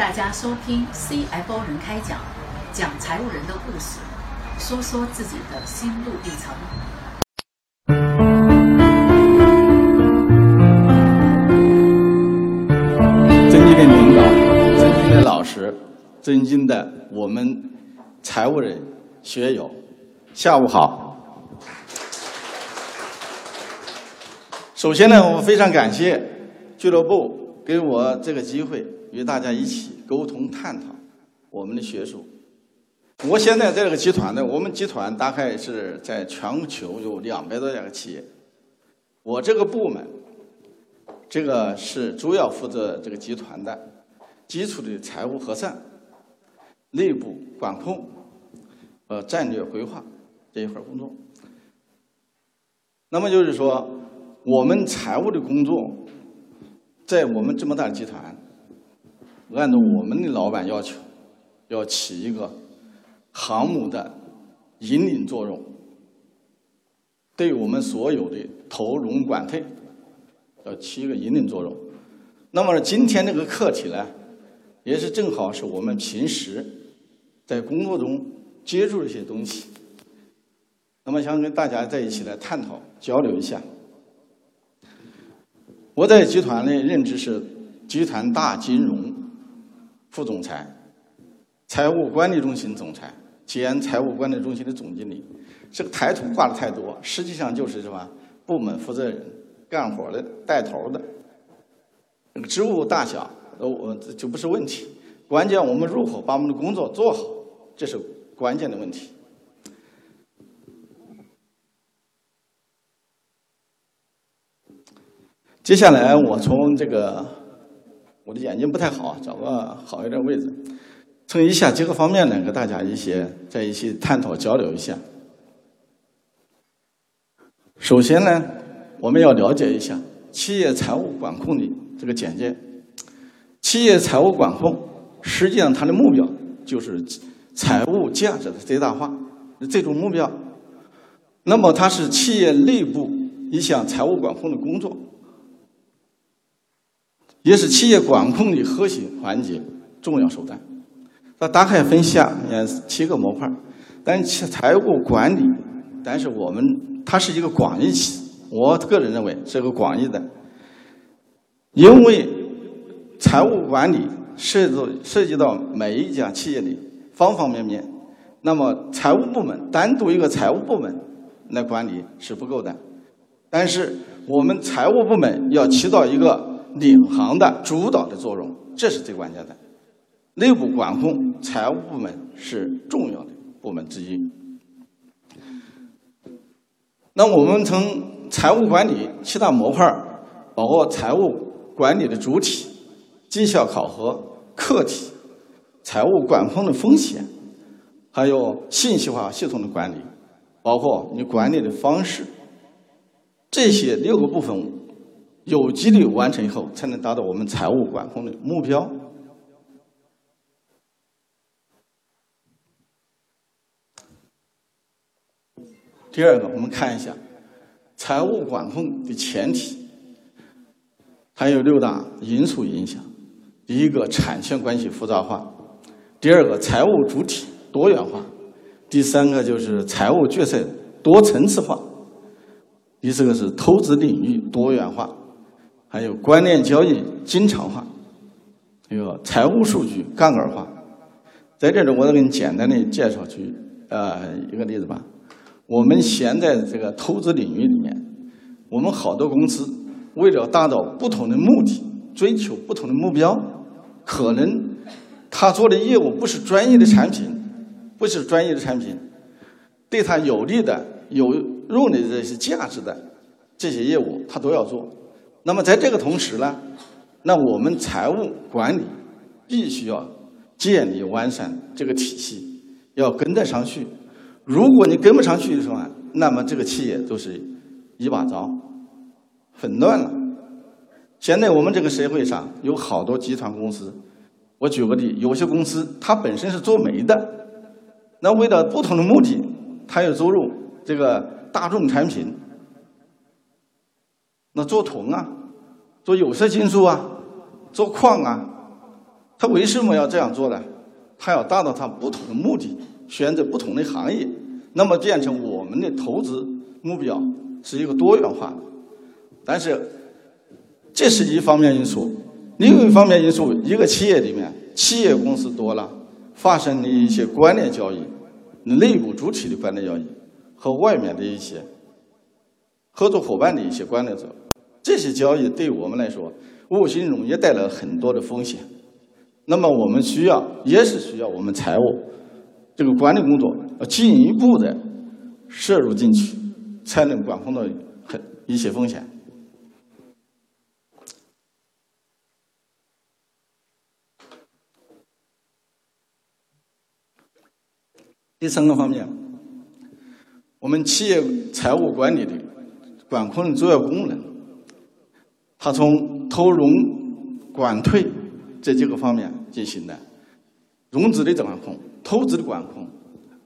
大家收听 CFO 人开讲，讲财务人的故事，说说自己的心路历程。尊敬的领导，尊敬的老师，尊敬的我们财务人学友，下午好。首先呢，我非常感谢俱乐部给我这个机会，与大家一起沟通探讨我们的学术。我现在在这个集团呢，我们集团大概是在全球有两百多家企业，我这个部门。这个是主要负责这个集团的基础的财务核算、内部管控和战略规划这一块工作。那么就是说，我们财务的工作，在我们这么大的集团，按照我们的老板要求，要起一个航母的引领作用，对我们所有的投融管退。要起一个引领作用。那么今天这个课题呢，也是正好是我们平时在工作中接触的一些东西。那么想跟大家在一起来探讨交流一下。我在集团的任职是集团大金融副总裁、财务管理中心总裁兼财务管理中心的总经理。这个抬头挂的太多，实际上就是什么部门负责人。干活的带头的，那个职务大小，呃，我就不是问题。关键我们如何把我们的工作做好，这是关键的问题。接下来我从这个，我的眼睛不太好，找个好一点位置，从以下几个方面呢，跟大家一些在一起探讨交流一下。首先呢。我们要了解一下企业财务管控的这个简介。企业财务管控实际上它的目标就是财务价值的最大化，这种目标。那么它是企业内部一项财务管控的工作，也是企业管控的核心环节、重要手段。那大概分下面七个模块，但其财务管理，但是我们它是一个广义词。我个人认为是个广义的，因为财务管理涉及涉及到每一家企业的方方面面，那么财务部门单独一个财务部门来管理是不够的，但是我们财务部门要起到一个领航的主导的作用，这是最关键的。内部管控财务部门是重要的部门之一。那我们从财务管理七大模块包括财务管理的主体、绩效考核、客体、财务管控的风险，还有信息化系统的管理，包括你管理的方式，这些六个部分有几率完成以后，才能达到我们财务管控的目标。第二个，我们看一下。财务管控的前提，还有六大因素影响。第一个，产权关系复杂化；第二个，财务主体多元化；第三个就是财务决策多层次化；第四个是投资领域多元化；还有关联交易经常化；还有财务数据杠杆化。在这里，我再给你简单的介绍去呃一个例子吧。我们现在这个投资领域里面，我们好多公司为了达到不同的目的，追求不同的目标，可能他做的业务不是专业的产品，不是专业的产品，对他有利的、有用的这些价值的这些业务，他都要做。那么在这个同时呢，那我们财务管理必须要建立完善这个体系，要跟得上去。如果你跟不上去的时候，那么这个企业都是一把糟，很乱了。现在我们这个社会上有好多集团公司，我举个例，有些公司它本身是做煤的，那为了不同的目的，它要走入这个大众产品，做铜啊，做有色金属啊，做矿啊，他为什么要这样做呢？他要达到他不同的目的，选择不同的行业，那么变成我们的投资目标是一个多元化的。但是这是一方面因素，另一方面因素，一个企业里面企业公司多了，发生的一些关联交易，内部主体的关联交易和外面的一些合作伙伴的一些关联者，这些交易对我们来说，无形中也带来很多的风险。那么我们需要，也是需要我们财务这个管理工作要进一步的摄入进去，才能管控到很一些风险。第三个方面，我们企业财务管理的管控的主要功能，它从投融管退这几个方面。进行的融资的管控、投资的管控、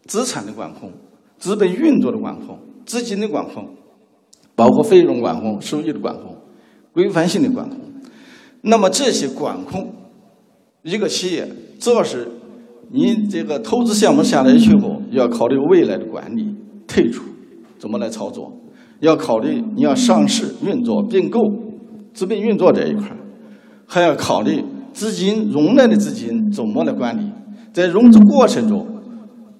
资产的管控、资本运作的管控、资金的管控，包括费用管控、收益的管控、规范性的管控。那么这些管控，一个企业主要是你这个投资项目下来以后，要考虑未来的管理、退出怎么来操作，要考虑你要上市运作、并购、资本运作这一块还要考虑。资金融来的资金怎么来管理？在融资过程中，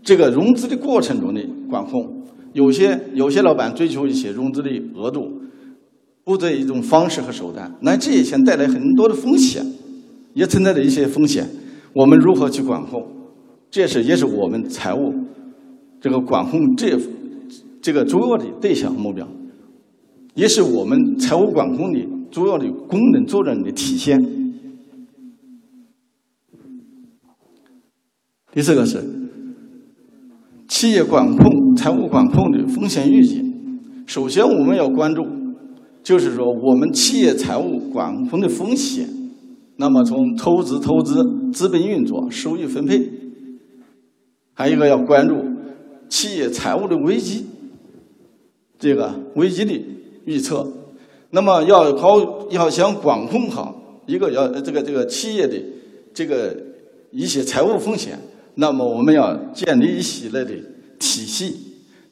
这个融资的过程中的管控，有些有些老板追求一些融资的额度，不择一种方式和手段，那这些钱带来很多的风险，也存在着一些风险。我们如何去管控？这是也是我们财务这个管控这这个主要的对象目标，也是我们财务管控的主要的功能作用的体现。第四个是企业管控、财务管控的风险预警。首先，我们要关注，就是说我们企业财务管控的风险。那么，从投资、投资、资本运作、收益分配，还有一个要关注企业财务的危机，这个危机的预测。那么，要好要想管控好一个要这个这个企业的这个一些财务风险。那么我们要建立一系列的体系，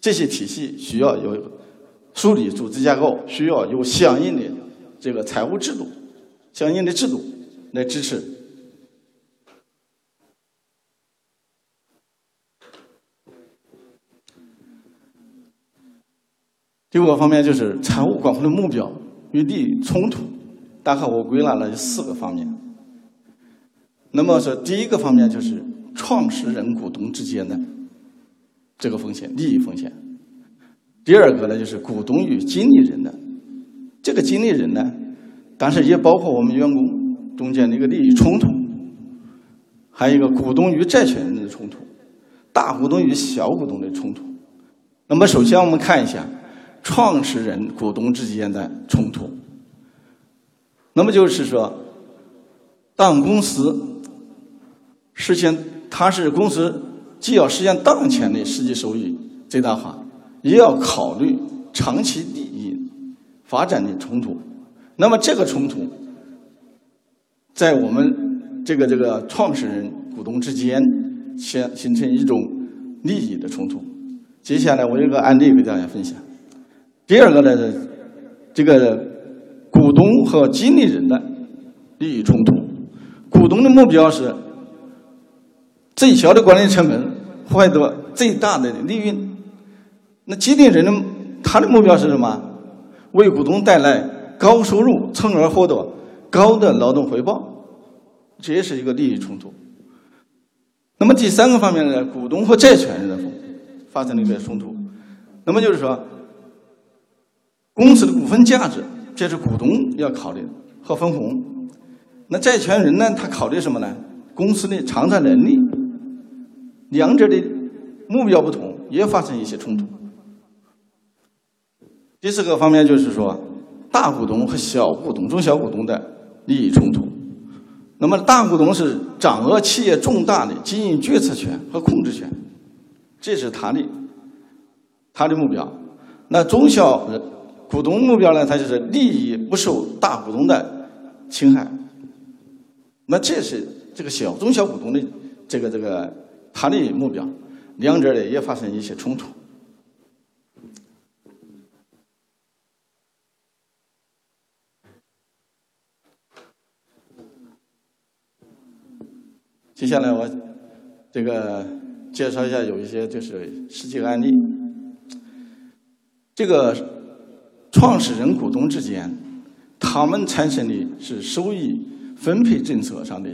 这些体系需要有梳理组织架构，需要有相应的这个财务制度、相应的制度来支持。第五个方面就是财务管控的目标与利益冲突，大概我归纳了四个方面。那么说第一个方面就是。创始人股东之间的这个风险，利益风险。第二个呢，就是股东与经理人的这个经理人呢，但是也包括我们员工中间的一个利益冲突，还有一个股东与债权人的冲突，大股东与小股东的冲突。那么，首先我们看一下创始人股东之间的冲突。那么就是说，当公司实现。它是公司既要实现当前的实际收益最大化，也要考虑长期利益发展的冲突。那么这个冲突，在我们这个这个创始人股东之间形形成一种利益的冲突。接下来我有个案例给大家分享。第二个呢，这个股东和经理人的利益冲突，股东的目标是。最小的管理成本获得最大的利润。那经理人的他的目标是什么？为股东带来高收入，从而获得高的劳动回报，这也是一个利益冲突。那么第三个方面呢？股东和债权人的发生了一个冲突。那么就是说，公司的股份价值，这是股东要考虑的和分红。那债权人呢？他考虑什么呢？公司的偿债能力。两者的目标不同，也发生一些冲突。第四个方面就是说，大股东和小股东、中小股东的利益冲突。那么，大股东是掌握企业重大的经营决策权和控制权，这是他的他的目标。那中小股东目标呢？它就是利益不受大股东的侵害。那这是这个小中小股东的这个这个他的目标，两者呢也发生一些冲突。接下来我这个介绍一下有一些就是实际案例。这个创始人股东之间，他们产生的是收益分配政策上的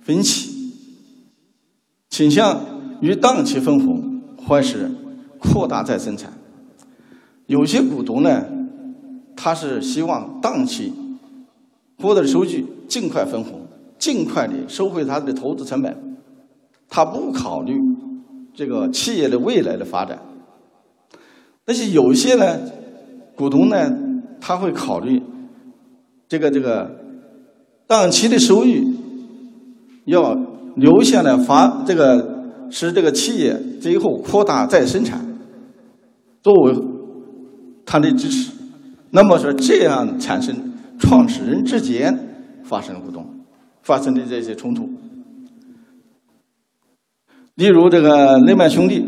分歧，倾向于当期分红，或是扩大再生产。有些股东呢，他是希望当期获得的收据尽快分红。尽快的收回他的投资成本，他不考虑这个企业的未来的发展。但是有些呢，股东呢，他会考虑这个这个当期的收益要留下来发这个使这个企业最后扩大再生产作为他的支持。那么说这样产生创始人之间发生股东。发生的这些冲突，例如这个雷曼兄弟，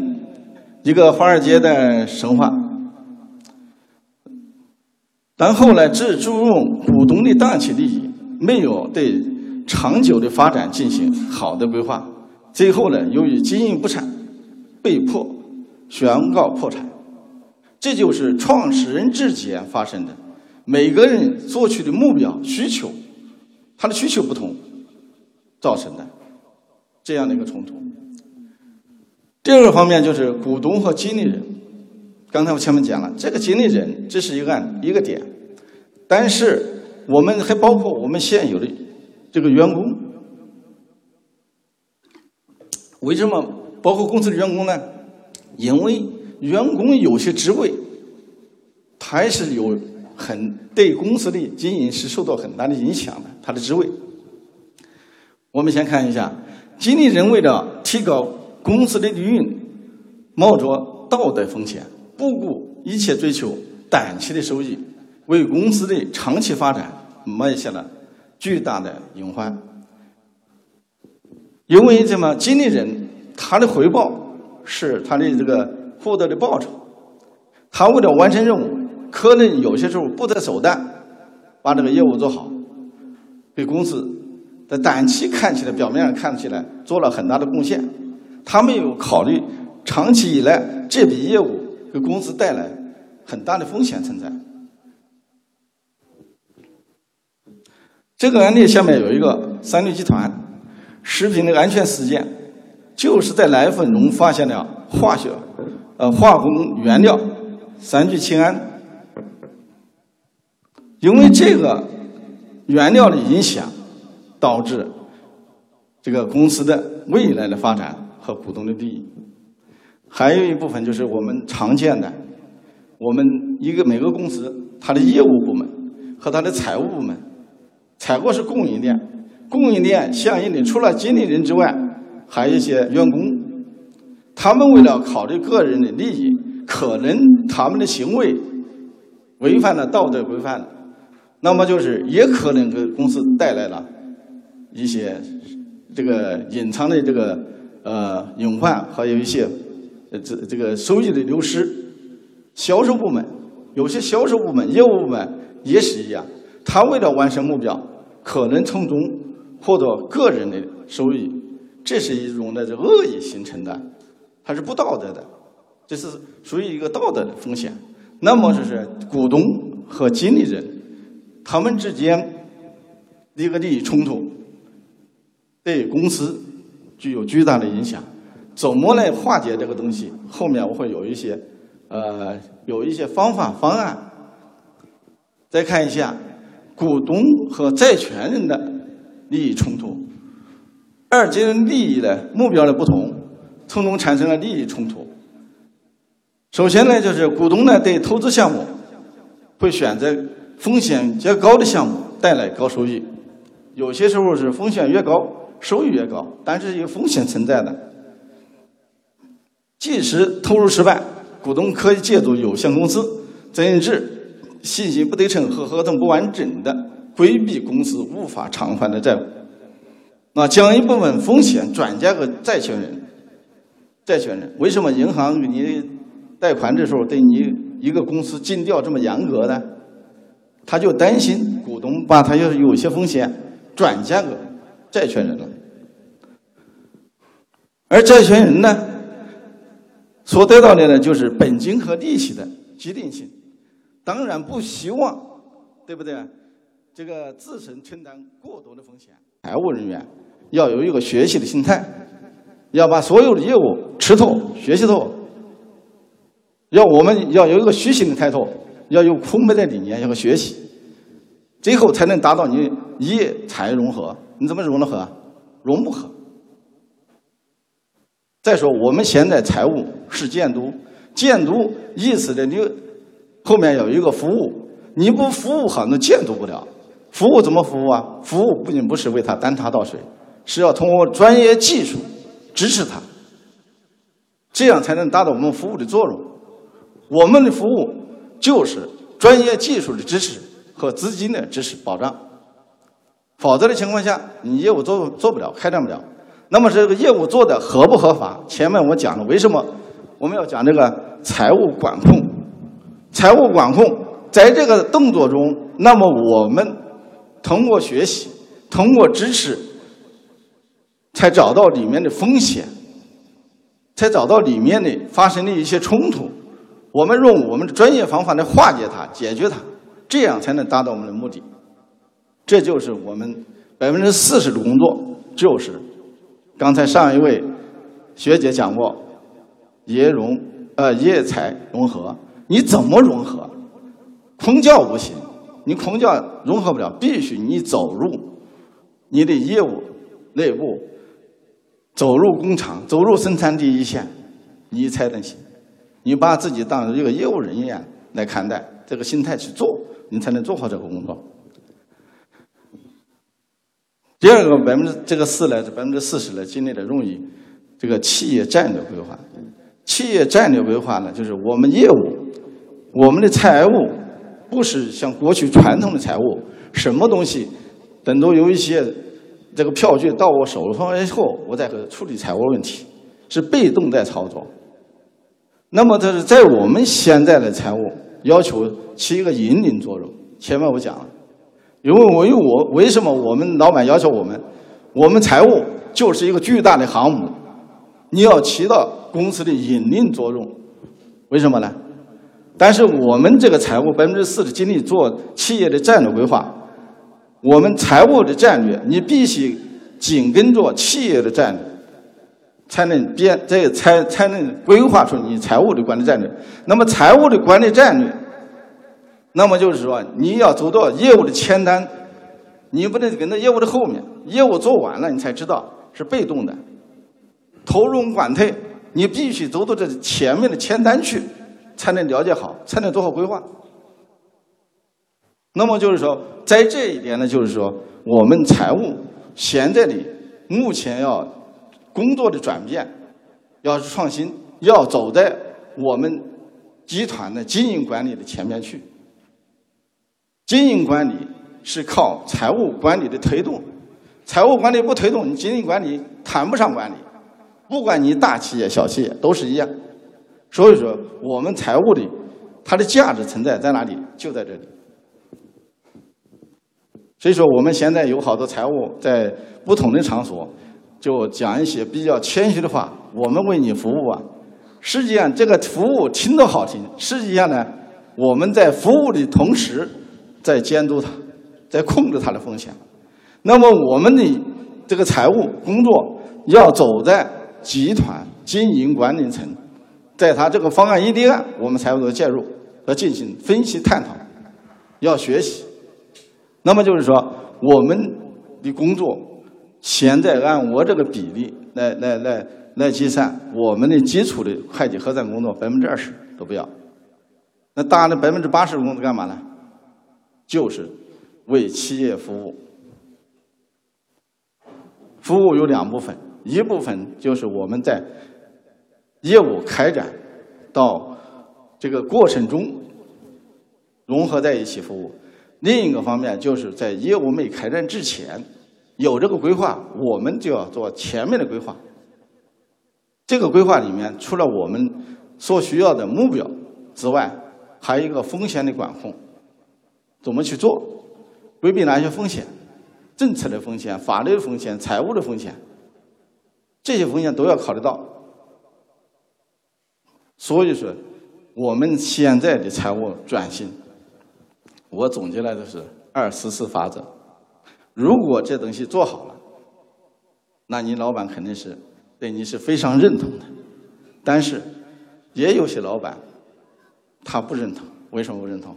一个华尔街的神话，但后来只注重股东的短期利益，没有对长久的发展进行好的规划，最后呢，由于经营不善，被迫宣告破产。这就是创始人之间发生的，每个人做出的目标需求，他的需求不同。造成的这样的一个冲突。第二个方面就是股东和经理人。刚才我前面讲了，这个经理人这是一个案一个点，但是我们还包括我们现有的这个员工。为什么包括公司的员工呢？因为员工有些职位，他还是有很对公司的经营是受到很大的影响的，他的职位。我们先看一下，经理人为了提高公司的利润，冒着道德风险，不顾一切追求短期的收益，为公司的长期发展埋下了巨大的隐患。因为什么？经理人他的回报是他的这个获得的报酬，他为了完成任务，可能有些时候不择手段，把这个业务做好，给公司。在短期看起来，表面上看起来做了很大的贡献，他没有考虑长期以来这笔业务给公司带来很大的风险存在。这个案例下面有一个三六集团食品的安全事件，就是在奶粉中发现了化学呃化工原料三聚氰胺，因为这个原料的影响。导致这个公司的未来的发展和股东的利益，还有一部分就是我们常见的，我们一个每个公司它的业务部门和它的财务部门，采购是供应链，供应链相应的除了经理人之外，还有一些员工，他们为了考虑个人的利益，可能他们的行为违反了道德规范，那么就是也可能给公司带来了。一些这个隐藏的这个呃隐患，还有一些这这个收益的流失。销售部门有些销售部门、业务部门也是一样，他为了完成目标，可能从中获得个人的收益，这是一种的这恶意形成的，它是不道德的，这是属于一个道德的风险。那么就是股东和经理人他们之间一个利益冲突。对公司具有巨大的影响，怎么来化解这个东西？后面我会有一些，呃，有一些方法方案。再看一下股东和债权人的利益冲突，二者利益的目标的不同，从中产生了利益冲突。首先呢，就是股东呢对投资项目会选择风险较高的项目，带来高收益。有些时候是风险越高。收益越高，但是有风险存在的。即使投入失败，股东可以借助有限公司责任制、信息不对称和合同不完整的规避公司无法偿还的债务。那，将一部分风险转嫁给债权人。债权人为什么银行给你贷款的时候对你一个公司尽调这么严格呢？他就担心股东把他要有些风险转嫁给债权人了，而债权人呢，所得到的呢就是本金和利息的决定性，当然不希望，对不对？这个自身承担过多的风险。财务人员要有一个学习的心态，要把所有的业务吃透、学习透，要我们要有一个虚心的态度，要有空白的理念，要学习，最后才能达到你业财融合。你怎么融的合？融不合。再说我们现在财务是监督，监督意思的你后面有一个服务，你不服务好，那监督不了。服务怎么服务啊？服务不仅不是为他端茶倒水，是要通过专业技术支持他，这样才能达到我们服务的作用。我们的服务就是专业技术的支持和资金的支持保障。否则的情况下，你业务做做不了，开展不了。那么这个业务做的合不合法？前面我讲了，为什么我们要讲这个财务管控？财务管控在这个动作中，那么我们通过学习，通过支持，才找到里面的风险，才找到里面的发生的一些冲突。我们用我们的专业方法来化解它、解决它，这样才能达到我们的目的。这就是我们百分之四十的工作，就是刚才上一位学姐讲过，业融呃业财融合，你怎么融合？空教不行，你空教融合不了，必须你走入你的业务内部，走入工厂，走入生产第一线，你才能行。你把自己当一个业务人员来看待，这个心态去做，你才能做好这个工作。第二个百分之这个四呢，这百分之四十呢，经历了容易这个企业战略规划。企业战略规划呢，就是我们业务、我们的财务，不是像过去传统的财务，什么东西等到有一些这个票据到我手上以后，我再和处理财务问题，是被动在操作。那么，这是在我们现在的财务要求起一个引领作用。前面我讲了。因为我因为我为什么我们老板要求我们，我们财务就是一个巨大的航母，你要起到公司的引领作用，为什么呢？但是我们这个财务百分之四的精力做企业的战略规划，我们财务的战略你必须紧跟着企业的战略，才能编这才才能规划出你财务的管理战略。那么财务的管理战略。那么就是说，你要走到业务的前端，你不能跟在业务的后面。业务做完了，你才知道是被动的，投入管退，你必须走到这前面的前端去，才能了解好，才能做好规划。那么就是说，在这一点呢，就是说，我们财务现在的目前要工作的转变，要是创新，要走在我们集团的经营管理的前面去。经营管理是靠财务管理的推动，财务管理不推动，你经营管理谈不上管理。不管你大企业、小企业都是一样。所以说，我们财务的它的价值存在在哪里？就在这里。所以说，我们现在有好多财务在不同的场所就讲一些比较谦虚的话：“我们为你服务啊。”实际上，这个服务听着好听，实际上呢，我们在服务的同时。在监督它，在控制它的风险。那么我们的这个财务工作要走在集团经营管理层，在他这个方案一立案，我们财务的介入和进行分析探讨，要学习。那么就是说，我们的工作现在按我这个比例来来来来计算，我们的基础的会计核算工作百分之二十都不要，那大的百分之八十的工作干嘛呢？就是为企业服务，服务有两部分，一部分就是我们在业务开展到这个过程中融合在一起服务；另一个方面就是在业务没开展之前，有这个规划，我们就要做前面的规划。这个规划里面，除了我们所需要的目标之外，还有一个风险的管控，怎么去做，规避哪些风险，政策的风险、法律的风险、财务的风险，这些风险都要考虑到。所以说，我们现在的财务转型，我总结来的是二十四法则。如果这东西做好了，那你老板肯定是。对你是非常认同的，但是也有些老板他不认同，为什么不认同？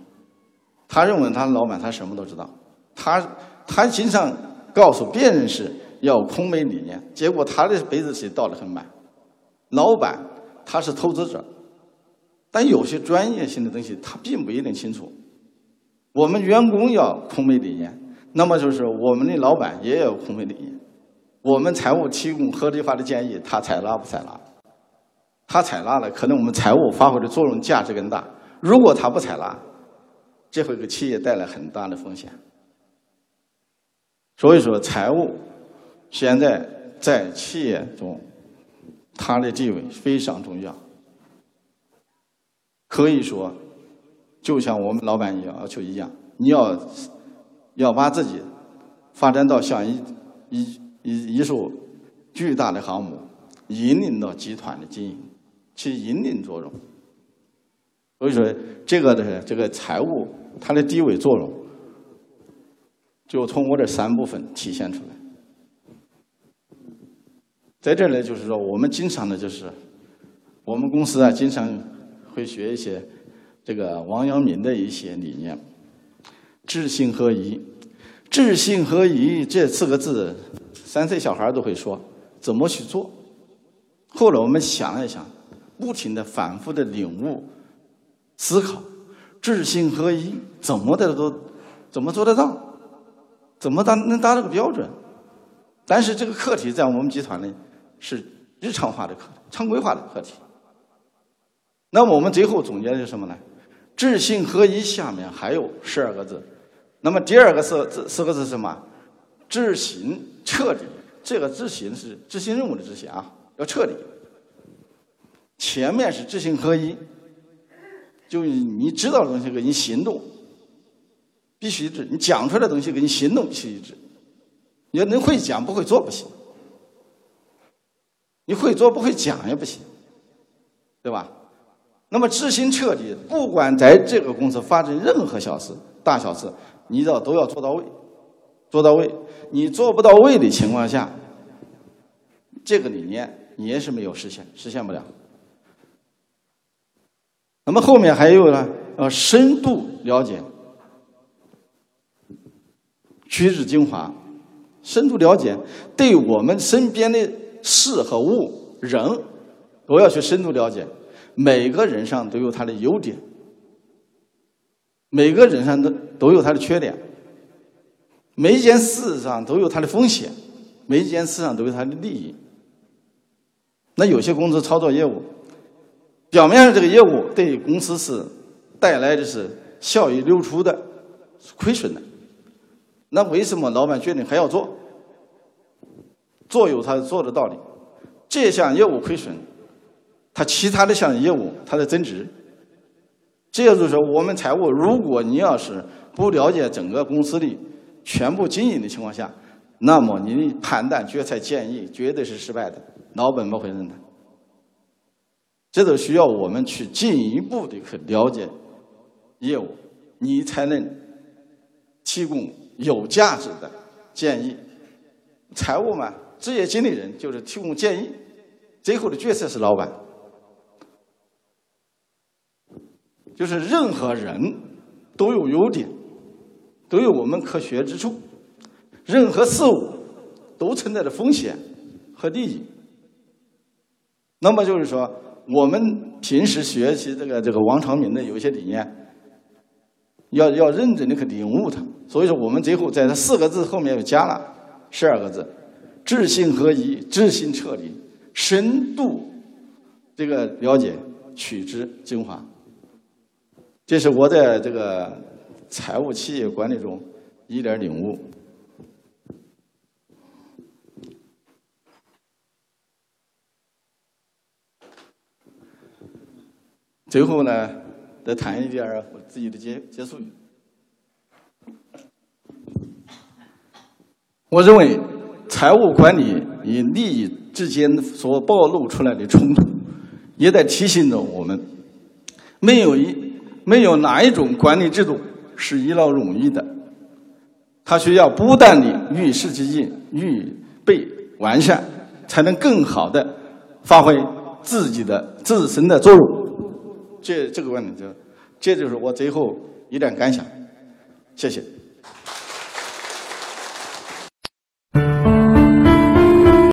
他认为他老板他什么都知道，他他经常告诉别人是要空杯理念，结果他的杯子是倒得很满。老板他是投资者，但有些专业性的东西他并不一定清楚。我们员工要空杯理念，那么就是我们的老板也要空杯理念。我们财务提供合理化的建议，他采纳不采纳？他采纳了，可能我们财务发挥的作用价值更大。如果他不采纳，这会给企业带来很大的风险。所以说，财务现在在企业中，它的地位非常重要。可以说，就像我们老板要求一样，你要要把自己发展到像一一。一一艘巨大的航母，引领到集团的经营，起引领作用。所以说，这个的这个财务它的地位作用，就从我这三部分体现出来。在这里就是说，我们经常的就是，我们公司啊，经常会学一些这个王阳明的一些理念，知行合一，知行合一这四个字。三岁小孩都会说怎么去做。后来我们想一想，不停的反复的领悟、思考，知行合一，怎么的都怎么做得到？怎么达能达这个标准？但是这个课题在我们集团呢是日常化的课题，常规化的课题。那么我们最后总结的是什么呢？知行合一下面还有十二个字。那么第二个四字四个字是什么？执行彻底，这个执行是执行任务的执行啊，要彻底。前面是知行合一，就你知道的东西跟你行动必须一致，你讲出来的东西跟你行动必须一致。你要能会讲不会做不行，你会做不会讲也不行，对吧？那么执行彻底，不管在这个公司发生任何小事、大小事，你要都要做到位。做到位，你做不到位的情况下，这个理念你也是没有实现，实现不了。那么后面还有呢？呃，深度了解，取之精华，深度了解，对我们身边的事和物、人，都要去深度了解。每个人上都有他的优点，每个人上都都有他的缺点。每一件事上都有他的风险，每一件事上都有他的利益。那有些公司操作业务，表面上这个业务对公司是带来的是效益流出的是亏损的，那为什么老板决定还要做？做有他做的道理。这项业务亏损，他其他的项业务他在增值。这就是说，我们财务，如果你要是不了解整个公司的。全部经营的情况下，那么你的判断、决策、建议绝对是失败的，老本不会认的。这都需要我们去进一步的去了解业务，你才能提供有价值的建议。财务嘛，职业经理人就是提供建议，最后的决策是老板。就是任何人都有优点。都有我们可学之处，任何事物都存在着风险和利益。那么就是说，我们平时学习这个这个王长明的有些理念，要要认真的去领悟它。所以说，我们最后在这四个字后面又加了十二个字：知行合一，知行彻底，深度这个了解，取之精华。这是我在这个。财务企业管理中一点领悟。最后呢，再谈一点儿我自己的结结束语。我认为，财务管理与利益之间所暴露出来的冲突，也在提醒着我们，没有一没有哪一种管理制度是一劳永逸的，它需要不断的与时俱进、预备完善，才能更好的发挥自己的自身的作用。这这个问题就，这就是我最后一点感想，谢谢。